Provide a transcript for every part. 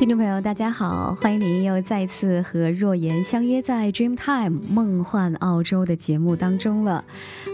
听众朋友，大家好，欢迎您又再次和若言相约在 Dreamtime 梦幻澳洲的节目当中了。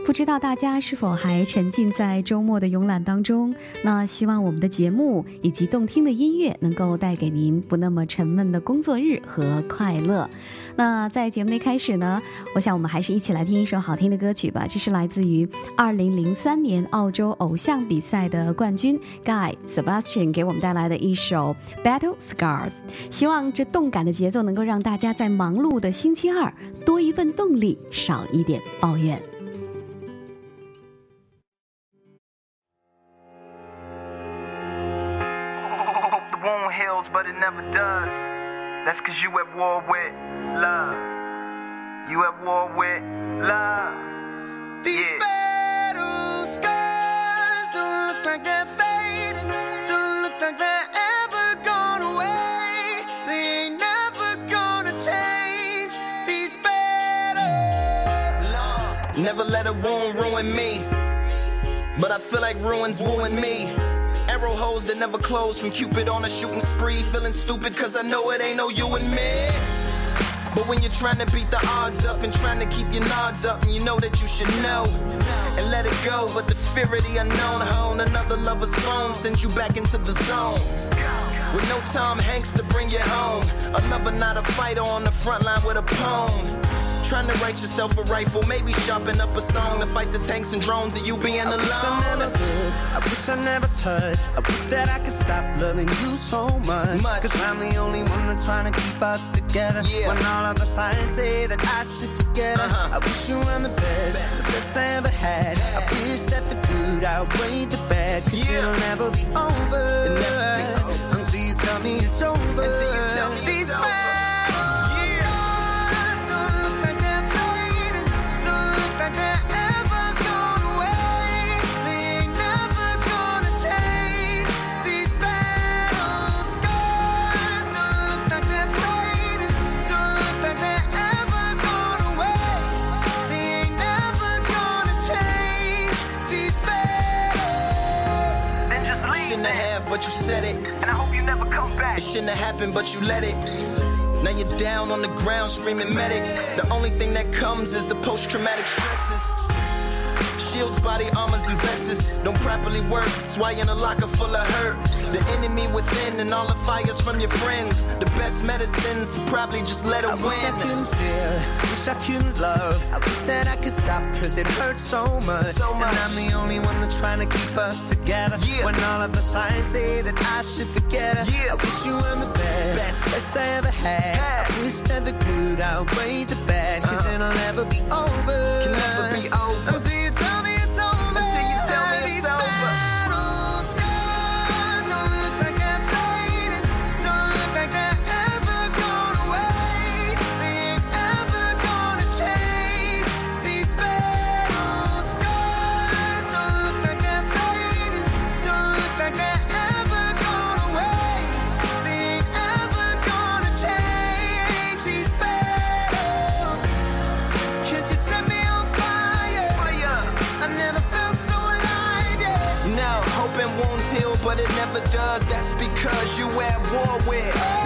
不知道大家是否还沉浸在周末的慵懒当中？那希望我们的节目以及动听的音乐能够带给您不那么沉闷的工作日和快乐。那在节目的开始呢，我想我们还是一起来听一首好听的歌曲吧。这是来自于2003年澳洲偶像比赛的冠军 Guy Sebastian 给我们带来的一首《Battle Scars》。希望这动感的节奏能够让大家在忙碌的星期二多一份动力，少一点抱怨。But it never does. That's cause you at war with love. You at war with love. These yeah. battle scars don't look like they're fading. Don't look like they're ever gone away. They ain't never gonna change. These battles. Never let a wound ruin me. But I feel like ruins wooing me. Arrow holes that never close from Cupid on a shooting spree. Feeling stupid cause I know it ain't no you and me. But when you're trying to beat the odds up and trying to keep your nods up, and you know that you should know and let it go. But the fear of the unknown, hone another lover's phone sends you back into the zone. With no Tom Hanks to bring you home, a lover, not a fighter on the front line with a poem. Trying to write yourself a rifle, maybe sharpen up a song to fight the tanks and drones of you being alone. I wish I never could, I wish I never touched. I wish that I could stop loving you so much. much. Cause I'm the only one that's trying to keep us together. Yeah. When all of the signs say that I should forget her. Uh-huh. I wish you were the best, best, the best I ever had. I wish that the good outweighed the bad. Cause yeah. it'll never be over. It'll never be over. Until you tell me it's over. But you said it. And I hope you never come back. It shouldn't have happened, but you let it. Now you're down on the ground screaming medic. The only thing that comes is the post traumatic stresses. Shields, body armors, and vests don't properly work. That's why you're in a locker full of hurt. The enemy within and all the fires from your friends. The best medicines to probably just let it I win. Wish I couldn't feel, wish I couldn't love. I wish that I could stop, cause it hurts so much. So much. And I'm the only one that's trying to keep us together. Yeah. When all of the signs say that I should forget her. Yeah. I wish you were the best, best, best I ever had. had. I wish that the good outweighed the bad, cause uh-huh. it'll be over. Can never be over. Does. That's because you at war with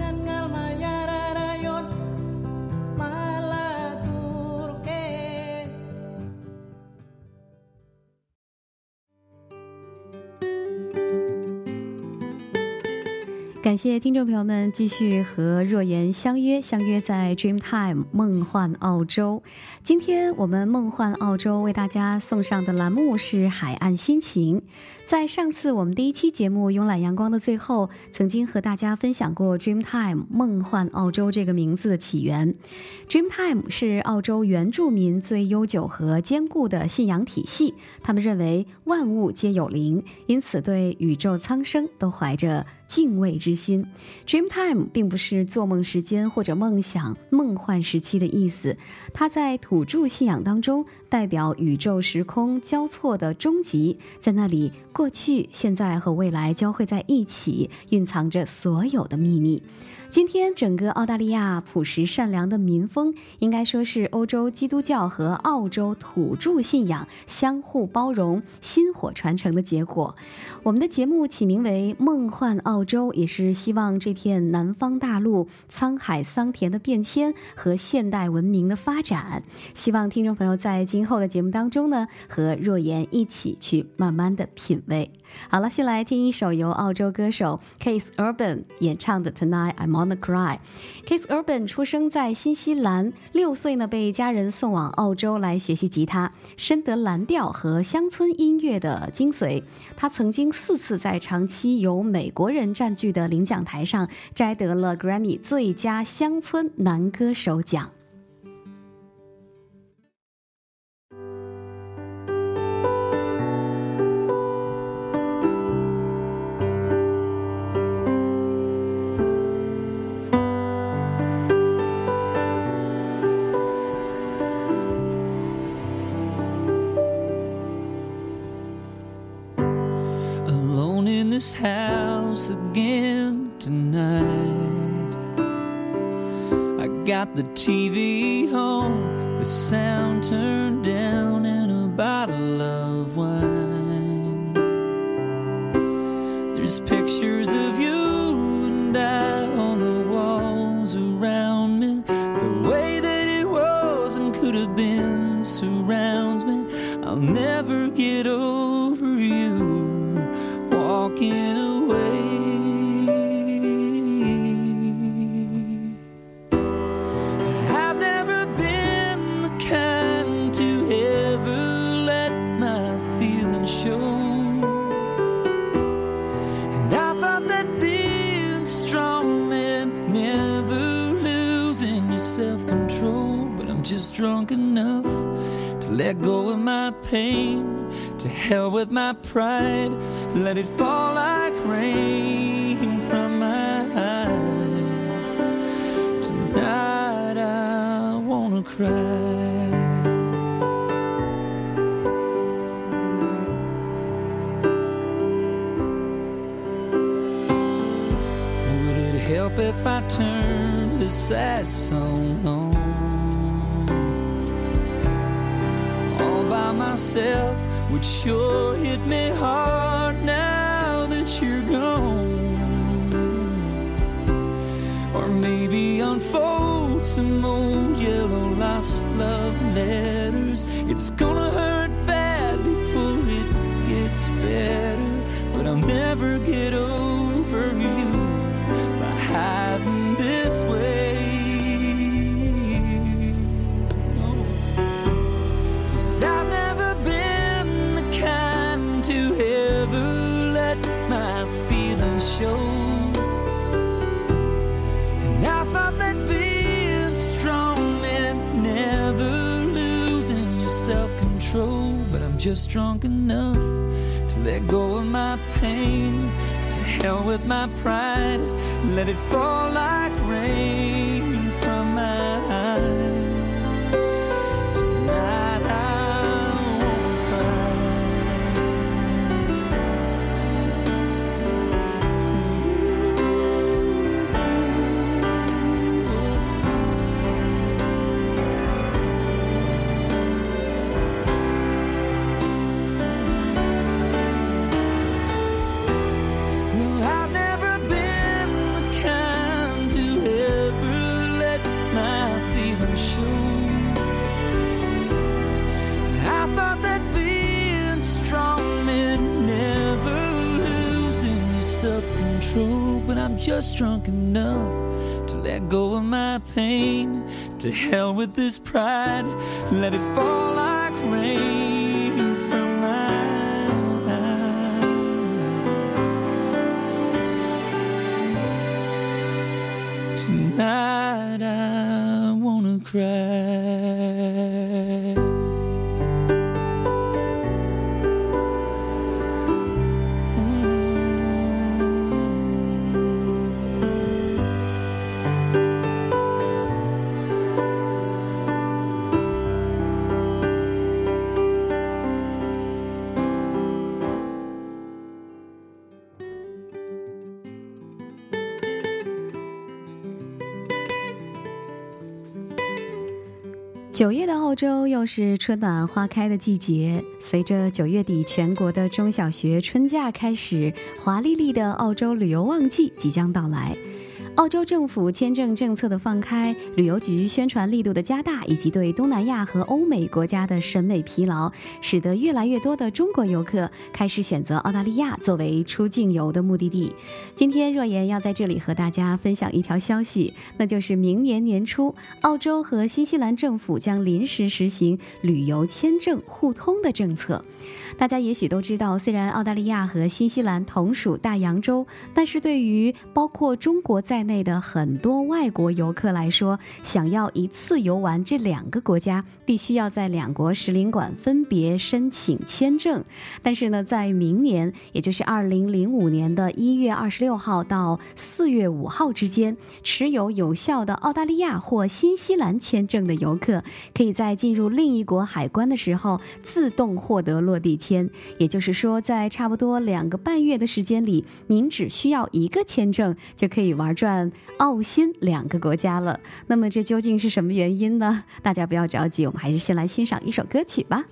感谢听众朋友们继续和若言相约，相约在 Dreamtime 梦幻澳洲。今天我们梦幻澳洲为大家送上的栏目是海岸心情。在上次我们第一期节目《慵懒阳光》的最后，曾经和大家分享过 Dreamtime 梦幻澳洲这个名字的起源。Dreamtime 是澳洲原住民最悠久和坚固的信仰体系，他们认为万物皆有灵，因此对宇宙苍生都怀着敬畏之心。Dreamtime 并不是做梦时间或者梦想、梦幻时期的意思，它在土著信仰当中代表宇宙时空交错的终极，在那里。过去、现在和未来交汇在一起，蕴藏着所有的秘密。今天，整个澳大利亚朴实善良的民风，应该说是欧洲基督教和澳洲土著信仰相互包容、薪火传承的结果。我们的节目起名为《梦幻澳澳洲》，也是希望这片南方大陆沧海桑田的变迁和现代文明的发展。希望听众朋友在今后的节目当中呢，和若言一起去慢慢的品味。好了，先来听一首由澳洲歌手 Keith Urban 演唱的《Tonight I'm On the Cry》。Keith Urban 出生在新西兰，六岁呢被家人送往澳洲来学习吉他，深得蓝调和乡村音乐的精髓。他曾经四次在长期由美国人占据的领奖台上摘得了 Grammy 最佳乡村男歌手奖。Got the TV on, the sound turned down, and a bottle of wine. There's pictures let it fall like rain from my eyes. Tonight I wanna cry. Would it help if I turned this sad song on? All by myself would sure just drunk enough to let go of my pain. To hell with my pride, let it fall like rain just drunk enough to let go of my pain. To hell with this pride, let it fall like rain 九月的澳洲又是春暖花开的季节，随着九月底全国的中小学春假开始，华丽丽的澳洲旅游旺季即将到来。澳洲政府签证政策的放开，旅游局宣传力度的加大，以及对东南亚和欧美国家的审美疲劳，使得越来越多的中国游客开始选择澳大利亚作为出境游的目的地。今天若言要在这里和大家分享一条消息，那就是明年年初，澳洲和新西兰政府将临时实行旅游签证互通的政策。大家也许都知道，虽然澳大利亚和新西兰同属大洋洲，但是对于包括中国在在内的很多外国游客来说，想要一次游玩这两个国家，必须要在两国使领馆分别申请签证。但是呢，在明年，也就是二零零五年的一月二十六号到四月五号之间，持有有效的澳大利亚或新西兰签证的游客，可以在进入另一国海关的时候自动获得落地签。也就是说，在差不多两个半月的时间里，您只需要一个签证就可以玩转澳新两个国家了。那么这究竟是什么原因呢？大家不要着急，我们还是先来欣赏一首歌曲吧。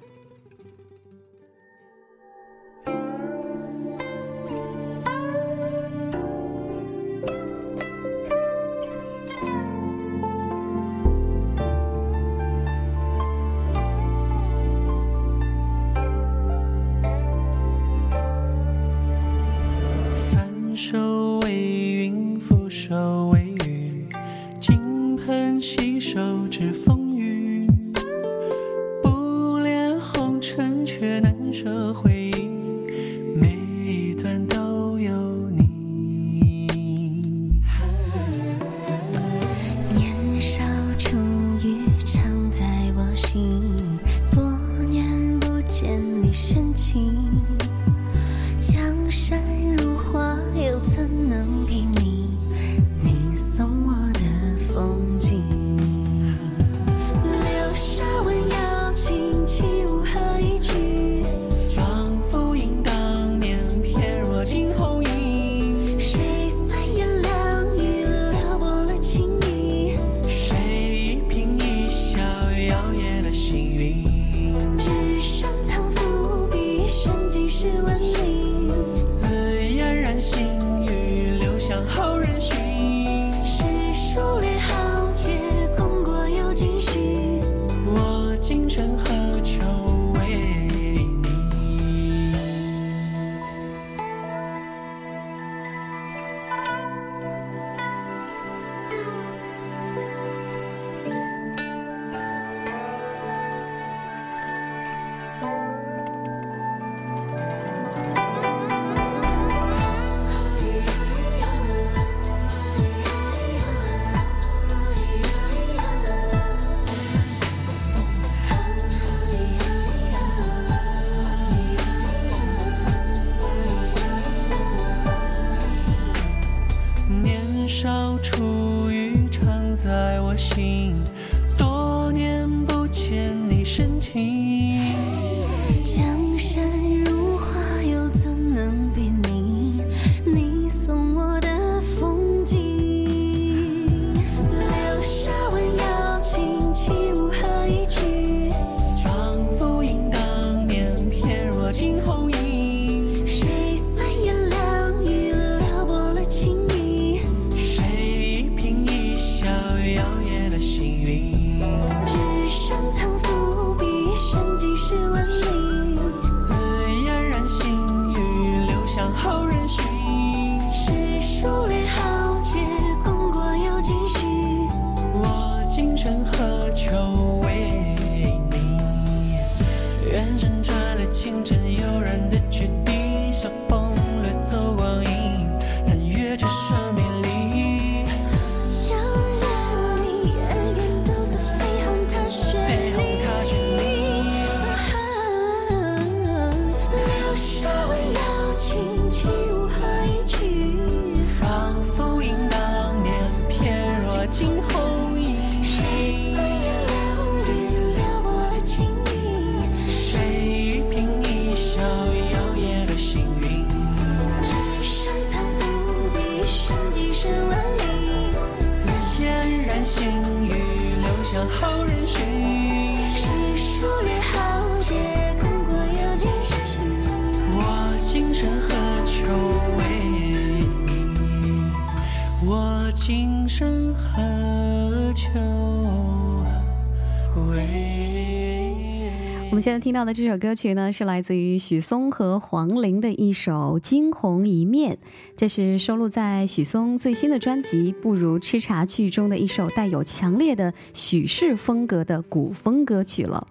现在听到的这首歌曲呢，是来自于许嵩和黄龄的一首《惊鸿一面》，这是收录在许嵩最新的专辑《不如吃茶去》中的一首带有强烈的许氏风格的古风歌曲了。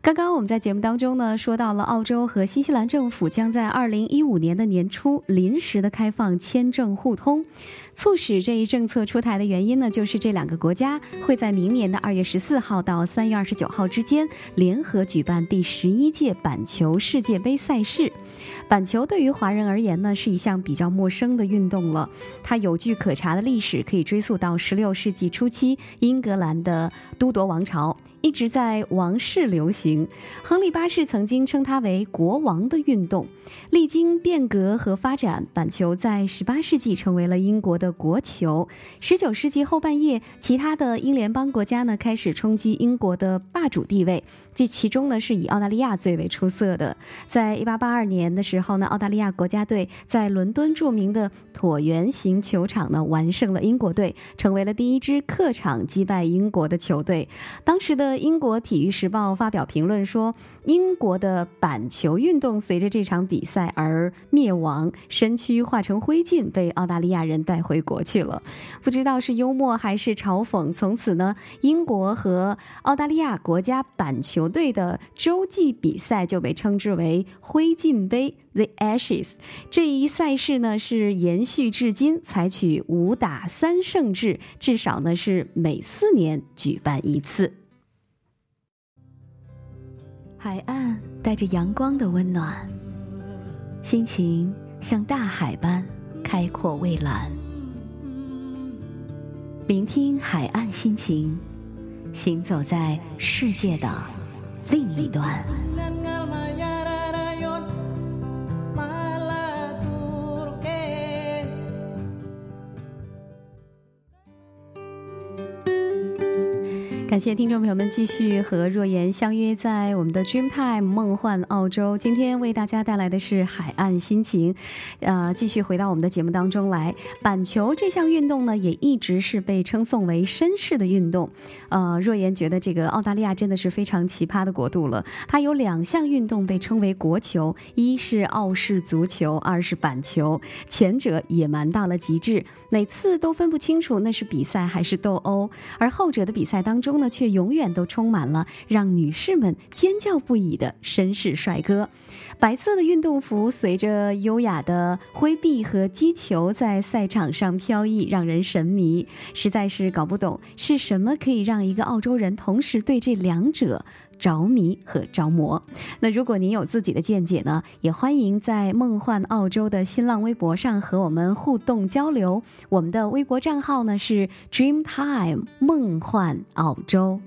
刚刚我们在节目当中呢，说到了澳洲和新西兰政府将在二零一五年的年初临时的开放签证互通。促使这一政策出台的原因呢，就是这两个国家会在明年的二月十四号到三月二十九号之间联合举办第十一届板球世界杯赛事。板球对于华人而言呢，是一项比较陌生的运动了。它有据可查的历史可以追溯到十六世纪初期英格兰的都铎王朝。一直在王室流行，亨利八世曾经称它为“国王的运动”。历经变革和发展，板球在18世纪成为了英国的国球。十九世纪后半叶，其他的英联邦国家呢开始冲击英国的霸主地位，这其中呢是以澳大利亚最为出色的。在1882年的时候呢，澳大利亚国家队在伦敦著名的椭圆形球场呢完胜了英国队，成为了第一支客场击败英国的球队。当时的。英国体育时报发表评论说，英国的板球运动随着这场比赛而灭亡，身躯化成灰烬，被澳大利亚人带回国去了。不知道是幽默还是嘲讽。从此呢，英国和澳大利亚国家板球队的洲际比赛就被称之为“灰烬杯 ”（The Ashes）。这一赛事呢是延续至今，采取五打三胜制，至少呢是每四年举办一次。海岸带着阳光的温暖，心情像大海般开阔蔚蓝。聆听海岸心情，行走在世界的另一端。感谢听众朋友们继续和若言相约在我们的 Dreamtime 梦幻澳洲。今天为大家带来的是海岸心情，呃，继续回到我们的节目当中来。板球这项运动呢，也一直是被称颂为绅士的运动。呃，若言觉得这个澳大利亚真的是非常奇葩的国度了。它有两项运动被称为国球，一是澳式足球，二是板球。前者野蛮到了极致，每次都分不清楚那是比赛还是斗殴，而后者的比赛当中。呢，却永远都充满了让女士们尖叫不已的绅士帅哥。白色的运动服随着优雅的挥臂和击球在赛场上飘逸，让人神迷。实在是搞不懂是什么可以让一个澳洲人同时对这两者着迷和着魔。那如果您有自己的见解呢，也欢迎在梦幻澳洲的新浪微博上和我们互动交流。我们的微博账号呢是 Dreamtime 梦幻澳洲。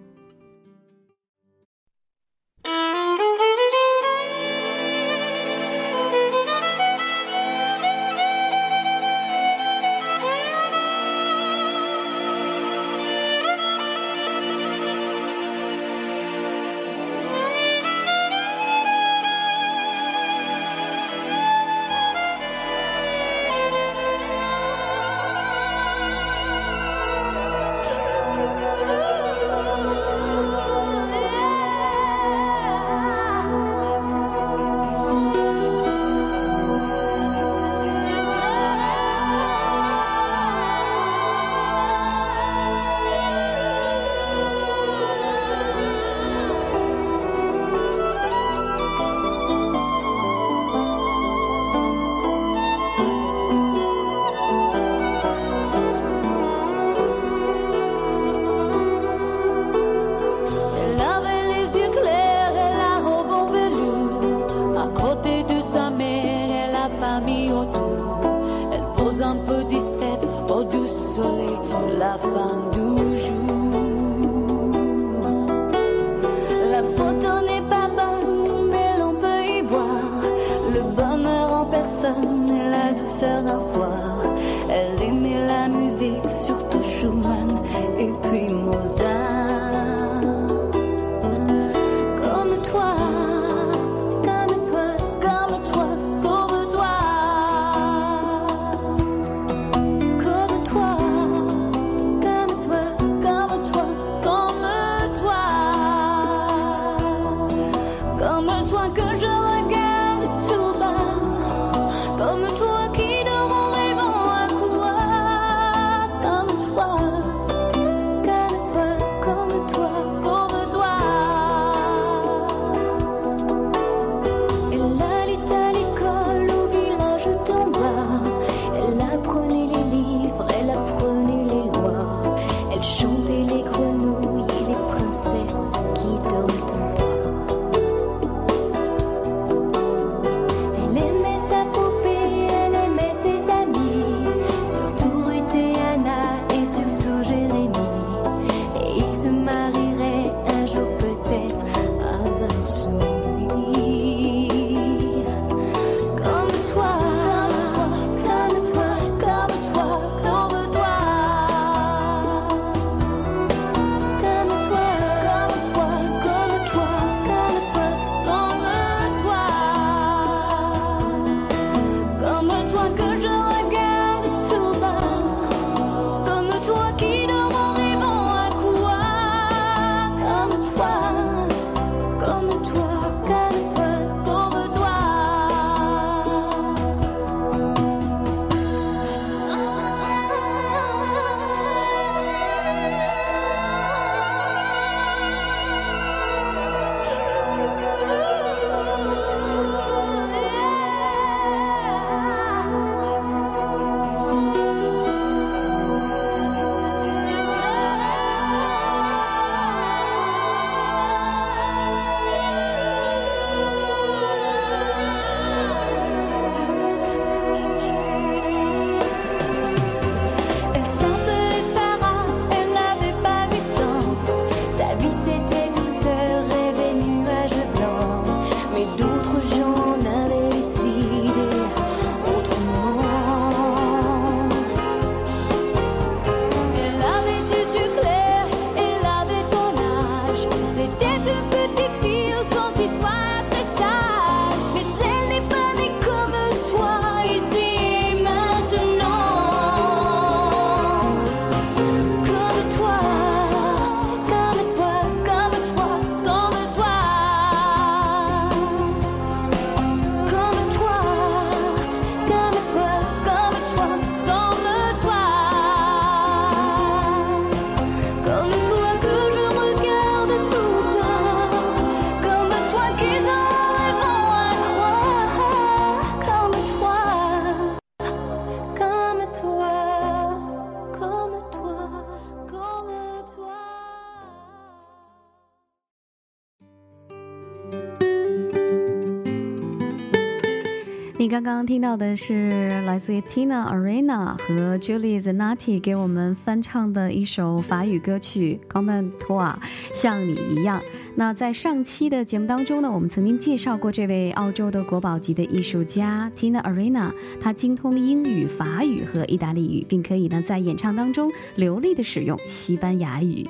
刚刚听到的是来自于 Tina Arena 和 Julie Zanati 给我们翻唱的一首法语歌曲《Comme toi》，像你一样。那在上期的节目当中呢，我们曾经介绍过这位澳洲的国宝级的艺术家 Tina Arena，她精通英语、法语和意大利语，并可以呢在演唱当中流利的使用西班牙语。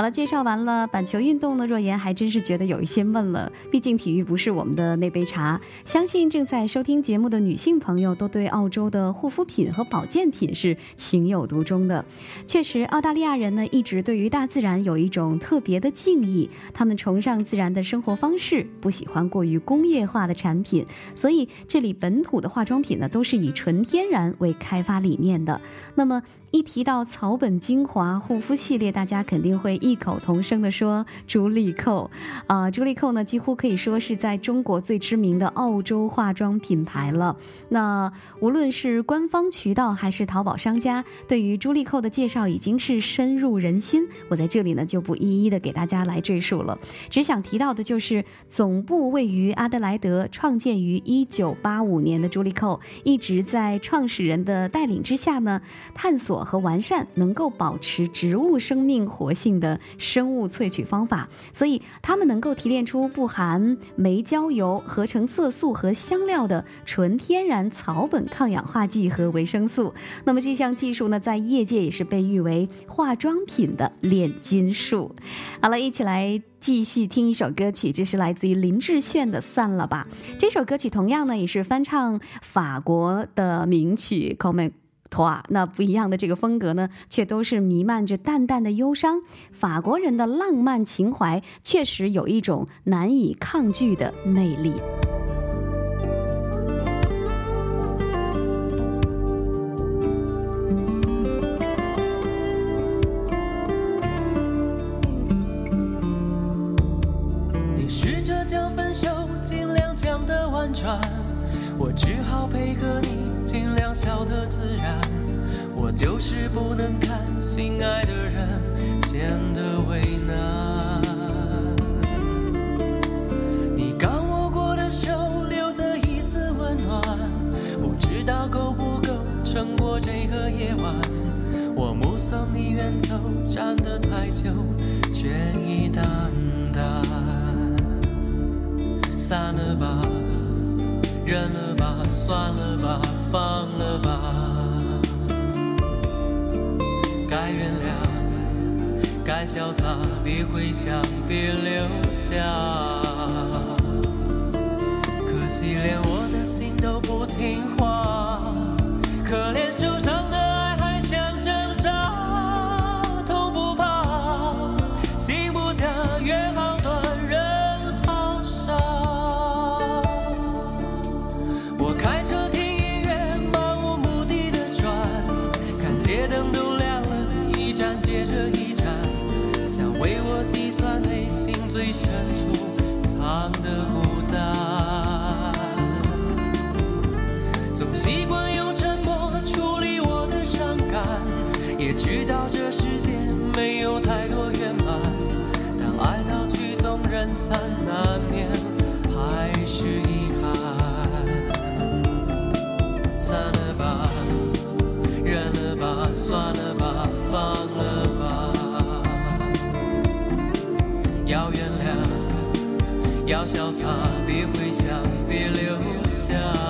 好了，介绍完了板球运动呢，若言还真是觉得有一些闷了。毕竟体育不是我们的那杯茶。相信正在收听节目的女性朋友都对澳洲的护肤品和保健品是情有独钟的。确实，澳大利亚人呢一直对于大自然有一种特别的敬意，他们崇尚自然的生活方式，不喜欢过于工业化的产品。所以这里本土的化妆品呢都是以纯天然为开发理念的。那么。一提到草本精华护肤系列，大家肯定会异口同声地说朱莉蔻。啊，朱莉蔻呢，几乎可以说是在中国最知名的澳洲化妆品牌了。那无论是官方渠道还是淘宝商家，对于朱莉蔻的介绍已经是深入人心。我在这里呢就不一一的给大家来赘述了，只想提到的就是总部位于阿德莱德、创建于一九八五年的朱莉蔻，一直在创始人的带领之下呢，探索。和完善能够保持植物生命活性的生物萃取方法，所以它们能够提炼出不含煤焦油、合成色素和香料的纯天然草本抗氧化剂和维生素。那么这项技术呢，在业界也是被誉为化妆品的炼金术。好了，一起来继续听一首歌曲，这是来自于林志炫的《散了吧》。这首歌曲同样呢，也是翻唱法国的名曲《Come》。托那不一样的这个风格呢，却都是弥漫着淡淡的忧伤。法国人的浪漫情怀确实有一种难以抗拒的魅力。你试着将分手尽量讲得婉转，我只好配合你。尽量笑得自然，我就是不能看心爱的人显得为难。你刚握过的手留着一丝温暖，不知道够不够撑过这个夜晚。我目送你远走，站得太久，倦意淡淡。散了吧，忍了吧，算了吧。放了吧，该原谅，该潇洒，别回想，别留下。可惜连我的心都不听话，要潇洒，别回想，别留下。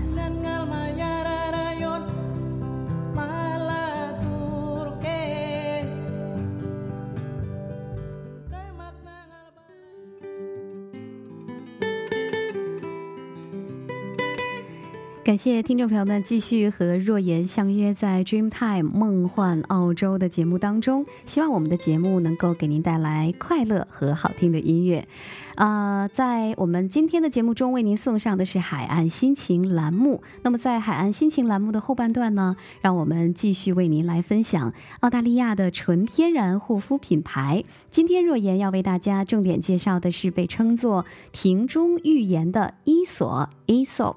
感谢听众朋友们继续和若言相约在 Dreamtime 梦幻澳洲的节目当中，希望我们的节目能够给您带来快乐和好听的音乐。啊，在我们今天的节目中，为您送上的是海岸心情栏目。那么，在海岸心情栏目的后半段呢，让我们继续为您来分享澳大利亚的纯天然护肤品牌。今天若言要为大家重点介绍的是被称作瓶中寓言的伊索 （Aesop）。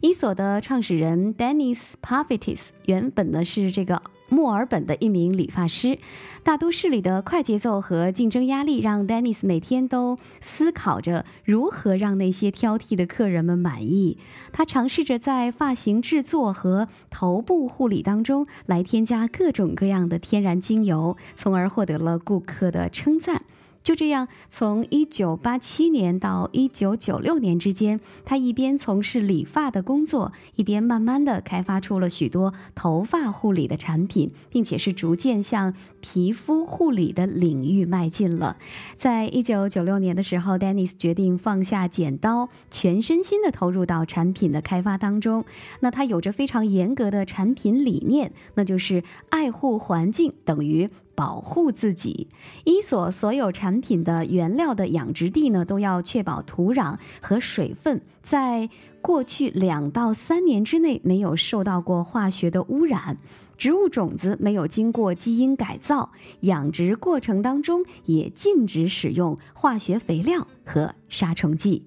伊索的创始人 Dennis Parvitis 原本呢是这个墨尔本的一名理发师。大都市里的快节奏和竞争压力让 Dennis 每天都思考着如何让那些挑剔的客人们满意。他尝试着在发型制作和头部护理当中来添加各种各样的天然精油，从而获得了顾客的称赞。就这样，从一九八七年到一九九六年之间，他一边从事理发的工作，一边慢慢的开发出了许多头发护理的产品，并且是逐渐向皮肤护理的领域迈进了。在一九九六年的时候，Dennis 决定放下剪刀，全身心的投入到产品的开发当中。那他有着非常严格的产品理念，那就是爱护环境等于。保护自己，伊索所有产品的原料的养殖地呢，都要确保土壤和水分在过去两到三年之内没有受到过化学的污染，植物种子没有经过基因改造，养殖过程当中也禁止使用化学肥料和杀虫剂。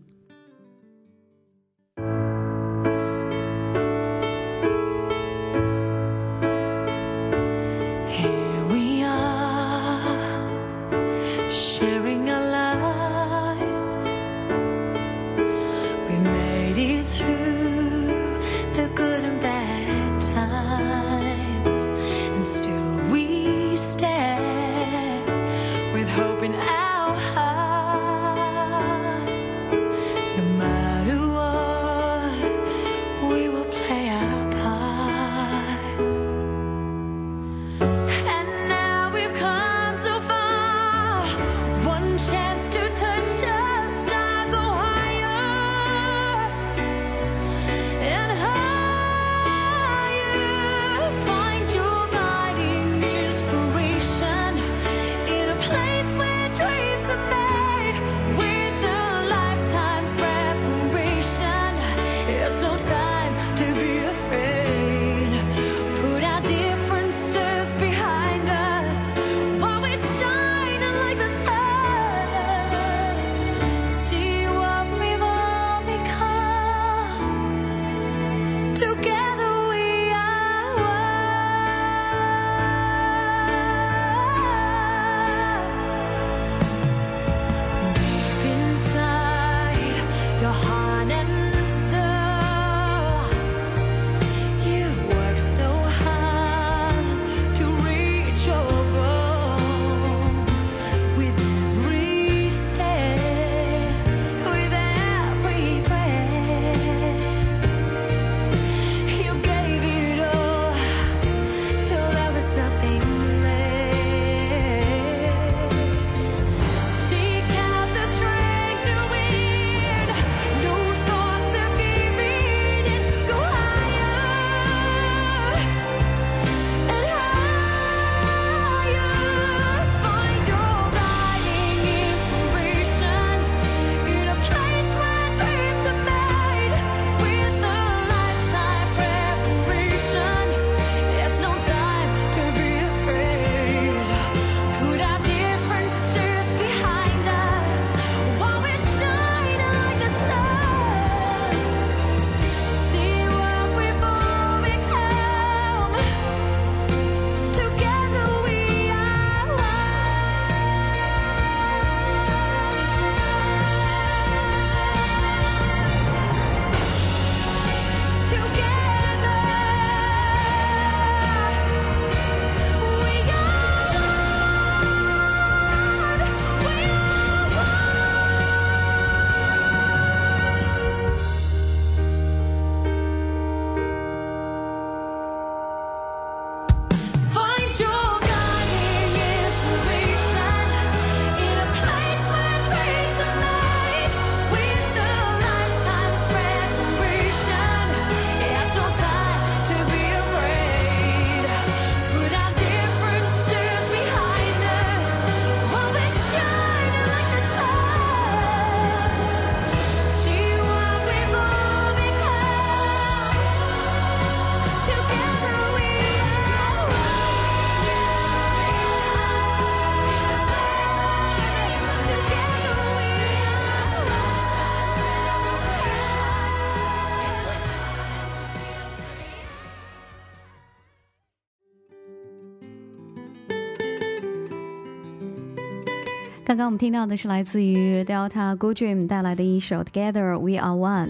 刚刚我们听到的是来自于 Delta Good Dream 带来的一首《Together We Are One》。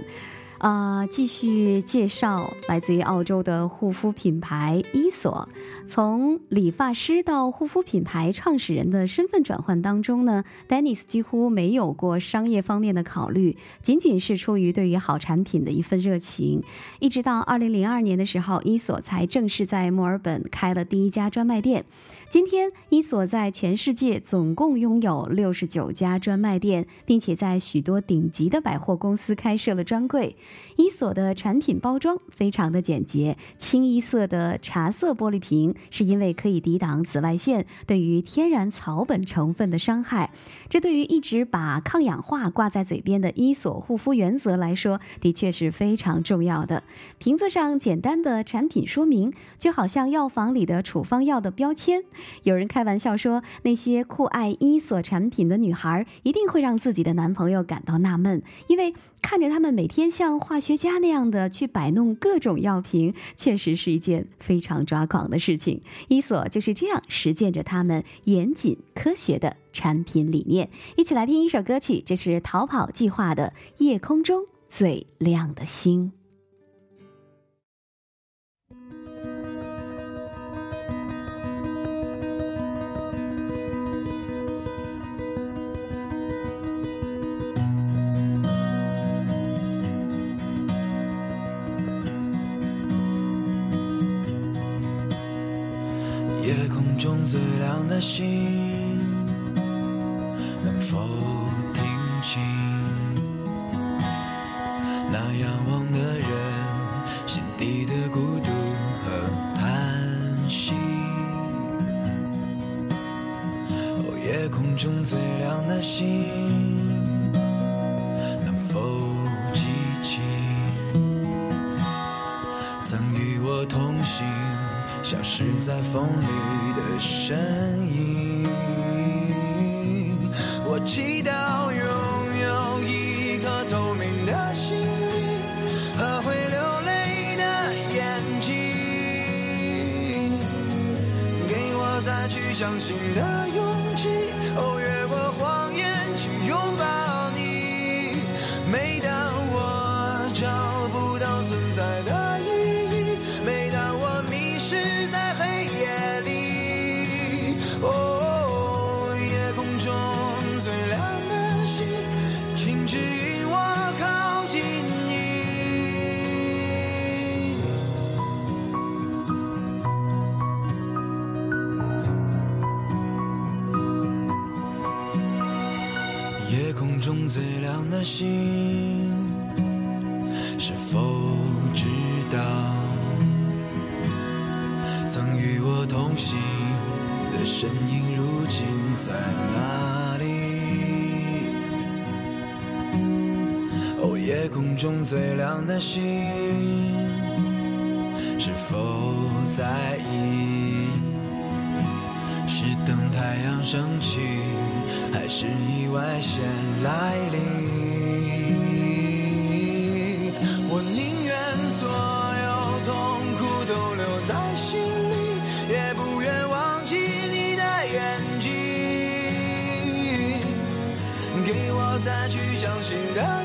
啊，继续介绍来自于澳洲的护肤品牌伊索。从理发师到护肤品牌创始人的身份转换当中呢，Dennis 几乎没有过商业方面的考虑，仅仅是出于对于好产品的一份热情。一直到二零零二年的时候，伊索才正式在墨尔本开了第一家专卖店。今天，伊索在全世界总共拥有六十九家专卖店，并且在许多顶级的百货公司开设了专柜。伊索的产品包装非常的简洁，清一色的茶色玻璃瓶，是因为可以抵挡紫外线对于天然草本成分的伤害。这对于一直把抗氧化挂在嘴边的伊索护肤原则来说，的确是非常重要的。瓶子上简单的产品说明，就好像药房里的处方药的标签。有人开玩笑说，那些酷爱伊索产品的女孩一定会让自己的男朋友感到纳闷，因为看着他们每天像化学家那样的去摆弄各种药瓶，确实是一件非常抓狂的事情。伊索就是这样实践着他们严谨科学的产品理念。一起来听一首歌曲，这是逃跑计划的《夜空中最亮的星》。最亮的星，能否听清那仰望的人心底的孤独和叹息？哦，夜空中最亮的星，能否记起曾与我同行？消失在风里的身我同行的身影，如今在哪里？哦，夜空中最亮的星，是否在意？是等太阳升起，还是意外先来临？新的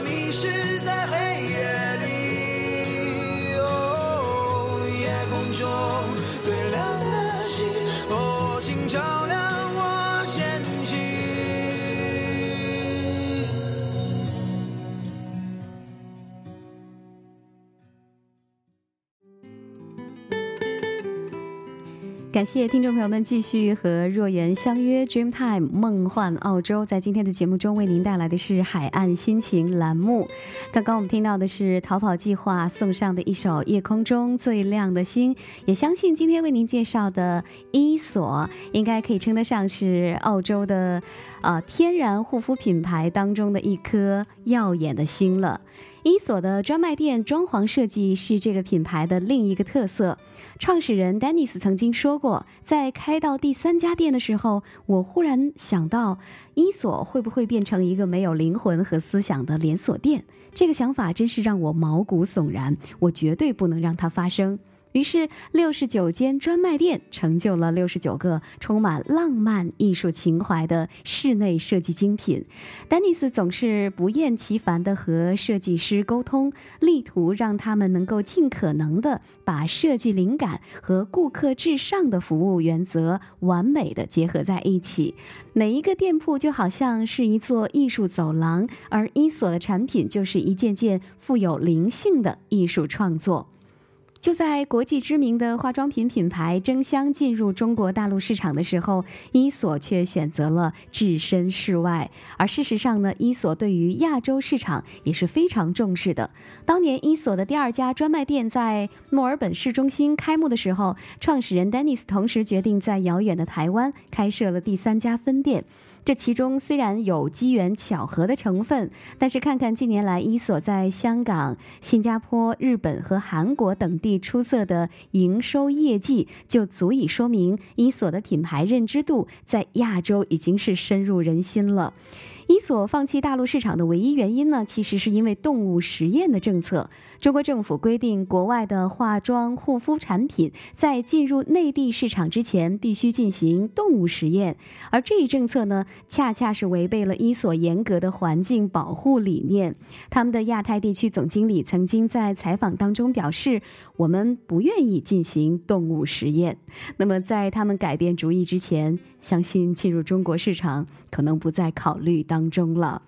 迷失。感谢听众朋友们继续和若言相约 Dreamtime 梦幻澳洲，在今天的节目中为您带来的是海岸心情栏目。刚刚我们听到的是逃跑计划送上的一首《夜空中最亮的星》，也相信今天为您介绍的伊索应该可以称得上是澳洲的呃天然护肤品牌当中的一颗耀眼的星了。伊索的专卖店装潢设计是这个品牌的另一个特色。创始人丹尼斯曾经说过，在开到第三家店的时候，我忽然想到，伊索会不会变成一个没有灵魂和思想的连锁店？这个想法真是让我毛骨悚然，我绝对不能让它发生。于是，六十九间专卖店成就了六十九个充满浪漫艺术情怀的室内设计精品。丹尼斯总是不厌其烦地和设计师沟通，力图让他们能够尽可能地把设计灵感和顾客至上的服务原则完美地结合在一起。每一个店铺就好像是一座艺术走廊，而伊索的产品就是一件件富有灵性的艺术创作。就在国际知名的化妆品品牌争相进入中国大陆市场的时候，伊索却选择了置身事外。而事实上呢，伊索对于亚洲市场也是非常重视的。当年伊索的第二家专卖店在墨尔本市中心开幕的时候，创始人丹尼斯同时决定在遥远的台湾开设了第三家分店。这其中虽然有机缘巧合的成分，但是看看近年来伊索在香港、新加坡、日本和韩国等地出色的营收业绩，就足以说明伊索的品牌认知度在亚洲已经是深入人心了。伊索放弃大陆市场的唯一原因呢，其实是因为动物实验的政策。中国政府规定，国外的化妆护肤产品在进入内地市场之前必须进行动物实验，而这一政策呢，恰恰是违背了伊索严格的环境保护理念。他们的亚太地区总经理曾经在采访当中表示：“我们不愿意进行动物实验。”那么，在他们改变主意之前，相信进入中国市场可能不在考虑当中了。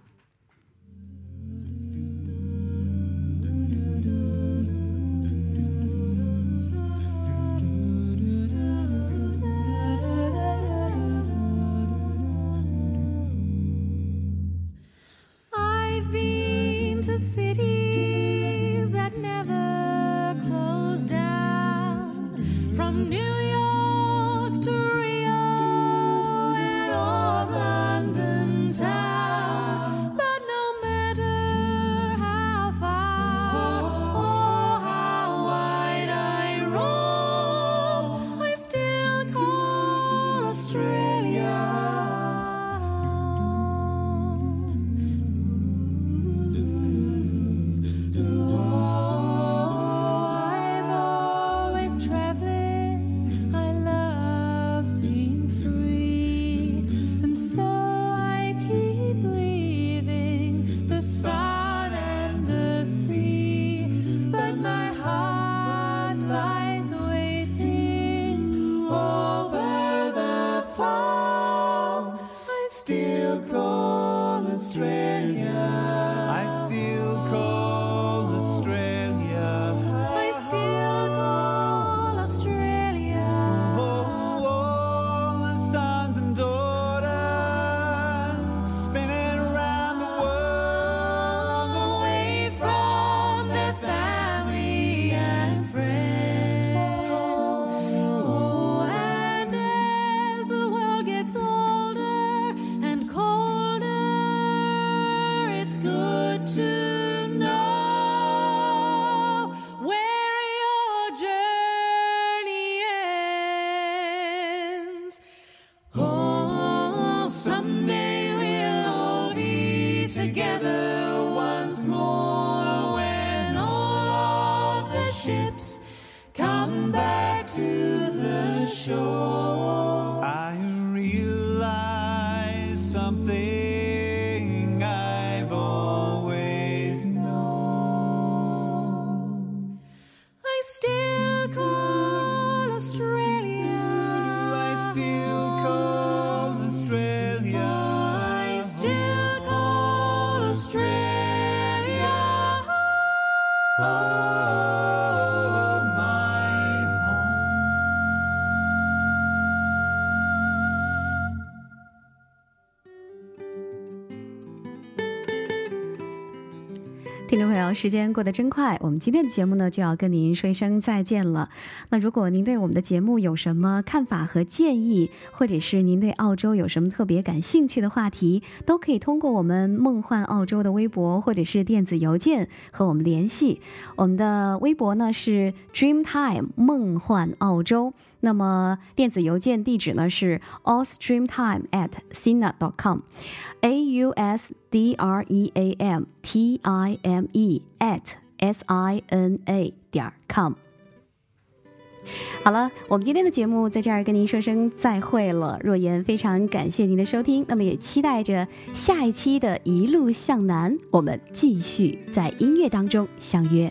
me. 时间过得真快，我们今天的节目呢就要跟您说一声再见了。那如果您对我们的节目有什么看法和建议，或者是您对澳洲有什么特别感兴趣的话题，都可以通过我们梦幻澳洲的微博或者是电子邮件和我们联系。我们的微博呢是 Dreamtime 梦幻澳洲。那么电子邮件地址呢是 ausdreamtime at sina dot com，a u s d r e a m t i m e at s i n a 点 com。好了，我们今天的节目在这儿跟您说声再会了。若言非常感谢您的收听，那么也期待着下一期的一路向南，我们继续在音乐当中相约。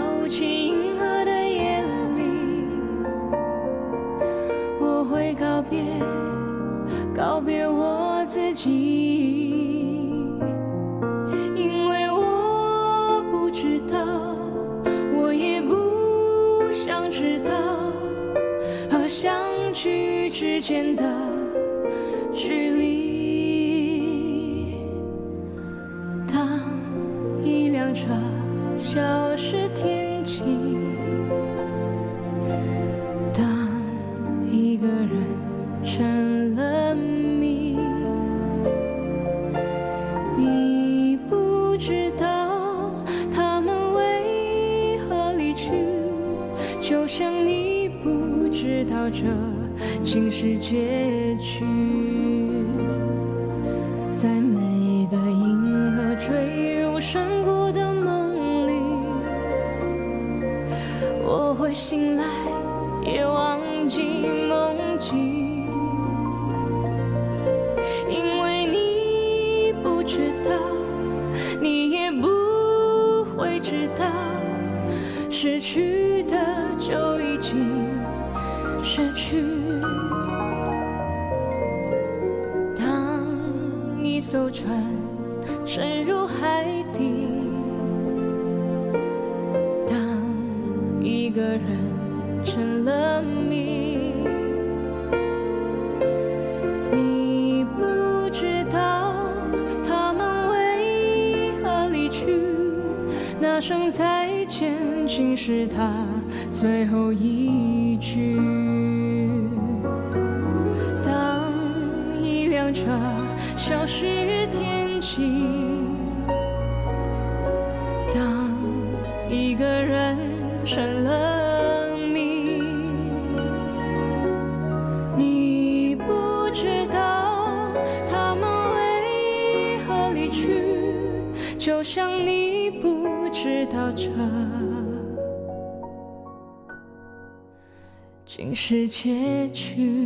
之间的是结局，在每一个银河坠入山谷的梦里，我会醒来，是结局。